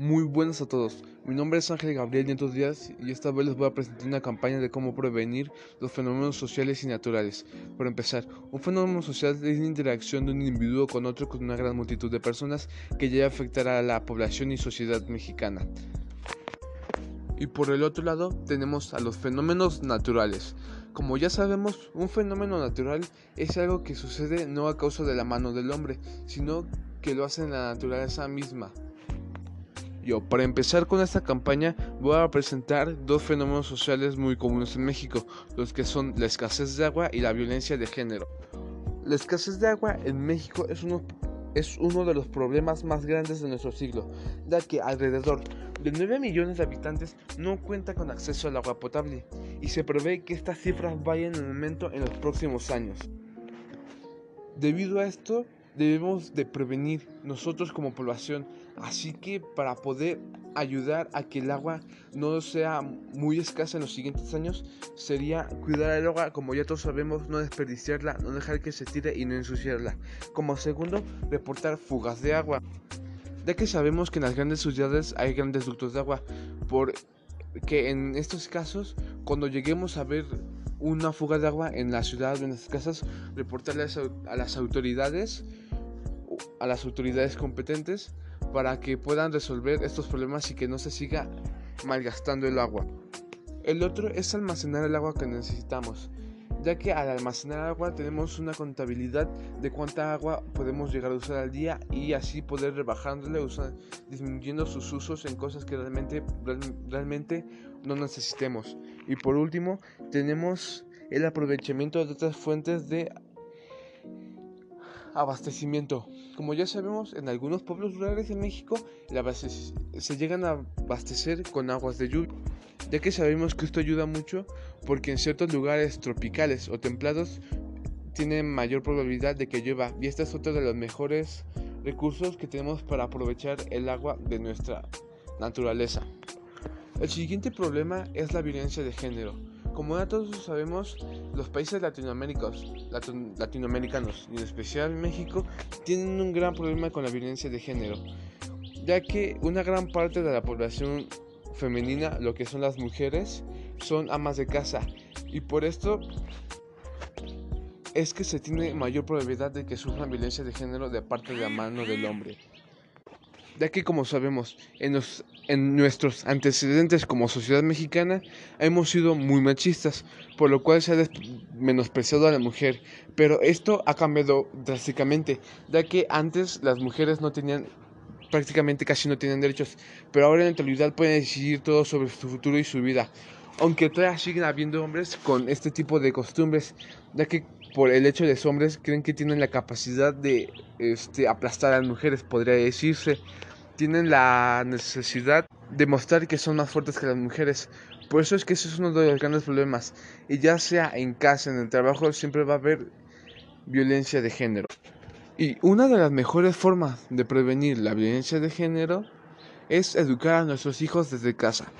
Muy buenas a todos. Mi nombre es Ángel Gabriel Nietos Díaz y esta vez les voy a presentar una campaña de cómo prevenir los fenómenos sociales y naturales. Para empezar, un fenómeno social es la interacción de un individuo con otro con una gran multitud de personas que llega a afectar a la población y sociedad mexicana. Y por el otro lado tenemos a los fenómenos naturales. Como ya sabemos, un fenómeno natural es algo que sucede no a causa de la mano del hombre, sino que lo hace en la naturaleza misma. Para empezar con esta campaña, voy a presentar dos fenómenos sociales muy comunes en México, los que son la escasez de agua y la violencia de género. La escasez de agua en México es uno, es uno de los problemas más grandes de nuestro siglo, ya que alrededor de 9 millones de habitantes no cuentan con acceso al agua potable, y se prevé que estas cifras vayan en aumento en los próximos años. Debido a esto, debemos de prevenir nosotros como población. Así que para poder ayudar a que el agua no sea muy escasa en los siguientes años, sería cuidar el agua, como ya todos sabemos, no desperdiciarla, no dejar que se tire y no ensuciarla. Como segundo, reportar fugas de agua. Ya que sabemos que en las grandes ciudades hay grandes ductos de agua, porque en estos casos, cuando lleguemos a ver una fuga de agua en la ciudad o en las casas, reportarle a las autoridades, a las autoridades competentes para que puedan resolver estos problemas y que no se siga malgastando el agua. El otro es almacenar el agua que necesitamos, ya que al almacenar agua tenemos una contabilidad de cuánta agua podemos llegar a usar al día y así poder rebajándole, disminuyendo sus usos en cosas que realmente, realmente no necesitemos. Y por último, tenemos el aprovechamiento de otras fuentes de abastecimiento. Como ya sabemos, en algunos pueblos rurales de México se llegan a abastecer con aguas de lluvia, ya que sabemos que esto ayuda mucho porque en ciertos lugares tropicales o templados tiene mayor probabilidad de que llueva y este es otro de los mejores recursos que tenemos para aprovechar el agua de nuestra naturaleza. El siguiente problema es la violencia de género. Como ya todos sabemos, los países latinoamericanos, latinoamericanos y en especial México tienen un gran problema con la violencia de género, ya que una gran parte de la población femenina, lo que son las mujeres, son amas de casa. Y por esto es que se tiene mayor probabilidad de que sufran violencia de género de parte de la mano del hombre ya que como sabemos, en, en nuestros antecedentes como sociedad mexicana hemos sido muy machistas, por lo cual se ha menospreciado a la mujer, pero esto ha cambiado drásticamente, ya que antes las mujeres no tenían prácticamente casi no tienen derechos, pero ahora en la actualidad pueden decidir todo sobre su futuro y su vida. Aunque todavía siguen habiendo hombres con este tipo de costumbres, ya que por el hecho de los hombres creen que tienen la capacidad de este, aplastar a las mujeres, podría decirse tienen la necesidad de mostrar que son más fuertes que las mujeres. Por eso es que ese es uno de los grandes problemas. Y ya sea en casa, en el trabajo, siempre va a haber violencia de género. Y una de las mejores formas de prevenir la violencia de género es educar a nuestros hijos desde casa.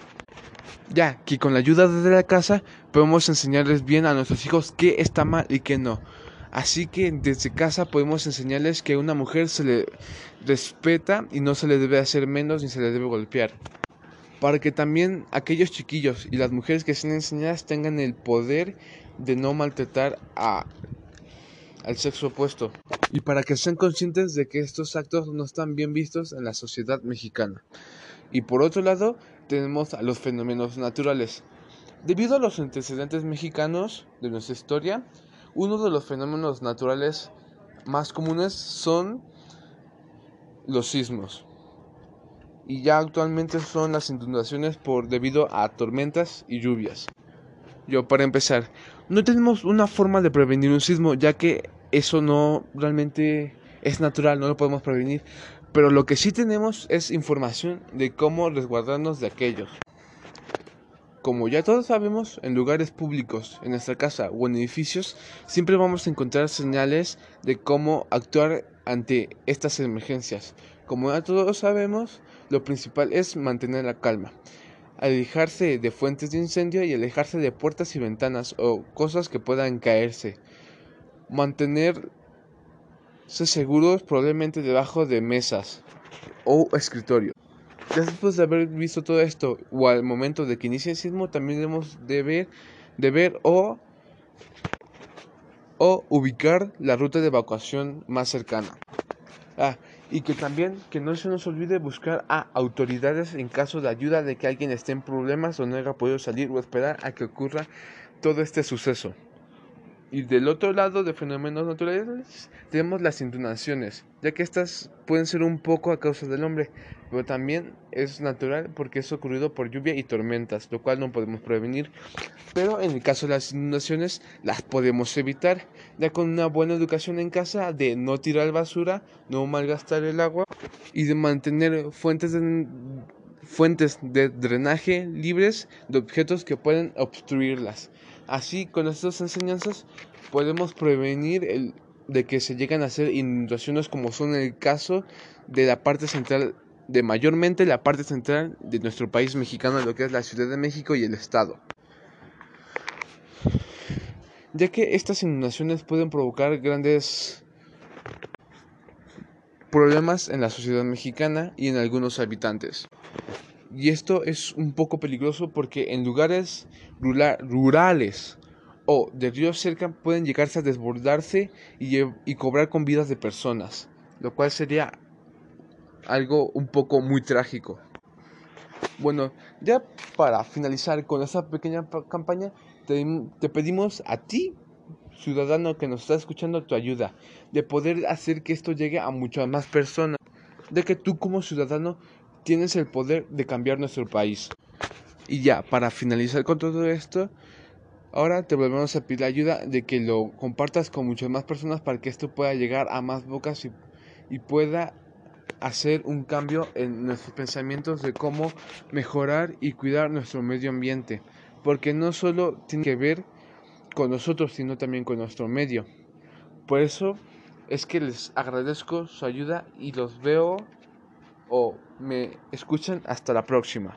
Ya que con la ayuda desde la casa podemos enseñarles bien a nuestros hijos qué está mal y qué no. Así que desde casa podemos enseñarles que a una mujer se le respeta y no se le debe hacer menos ni se le debe golpear. Para que también aquellos chiquillos y las mujeres que sean enseñadas tengan el poder de no maltratar a, al sexo opuesto. Y para que sean conscientes de que estos actos no están bien vistos en la sociedad mexicana. Y por otro lado, tenemos a los fenómenos naturales. Debido a los antecedentes mexicanos de nuestra historia, uno de los fenómenos naturales más comunes son los sismos. Y ya actualmente son las inundaciones por debido a tormentas y lluvias. Yo para empezar, no tenemos una forma de prevenir un sismo, ya que eso no realmente es natural, no lo podemos prevenir. Pero lo que sí tenemos es información de cómo resguardarnos de aquellos. Como ya todos sabemos, en lugares públicos, en nuestra casa o en edificios, siempre vamos a encontrar señales de cómo actuar ante estas emergencias. Como ya todos sabemos, lo principal es mantener la calma, alejarse de fuentes de incendio y alejarse de puertas y ventanas o cosas que puedan caerse. Mantenerse seguros probablemente debajo de mesas o escritorio. Después de haber visto todo esto, o al momento de que inicie el sismo, también debemos de ver, de ver o, o ubicar la ruta de evacuación más cercana. Ah, y que también que no se nos olvide buscar a autoridades en caso de ayuda de que alguien esté en problemas o no haya podido salir o esperar a que ocurra todo este suceso. Y del otro lado de fenómenos naturales tenemos las inundaciones, ya que estas pueden ser un poco a causa del hombre, pero también es natural porque es ocurrido por lluvia y tormentas, lo cual no podemos prevenir. Pero en el caso de las inundaciones las podemos evitar, ya con una buena educación en casa de no tirar basura, no malgastar el agua y de mantener fuentes de fuentes de drenaje libres de objetos que pueden obstruirlas. Así, con estas enseñanzas podemos prevenir el, de que se lleguen a hacer inundaciones como son el caso de la parte central, de mayormente la parte central de nuestro país mexicano, lo que es la Ciudad de México y el Estado. Ya que estas inundaciones pueden provocar grandes problemas en la sociedad mexicana y en algunos habitantes. Y esto es un poco peligroso porque en lugares rurales o de ríos cerca pueden llegarse a desbordarse y, y cobrar con vidas de personas, lo cual sería algo un poco muy trágico. Bueno, ya para finalizar con esta pequeña campaña, te, te, pedimos a ti, ciudadano que nos está escuchando, tu ayuda, de poder hacer que esto llegue a muchas más personas, de que tú como ciudadano tienes el poder de cambiar nuestro país. Y ya, para finalizar con todo esto, ahora te volvemos a pedir la ayuda de que lo compartas con muchas más personas para que esto pueda llegar a más bocas y, y pueda hacer un cambio en nuestros pensamientos de cómo mejorar y cuidar nuestro medio ambiente. Porque no solo tiene que ver con nosotros, sino también con nuestro medio. Por eso es que les agradezco su ayuda y los veo o me escuchan hasta la próxima.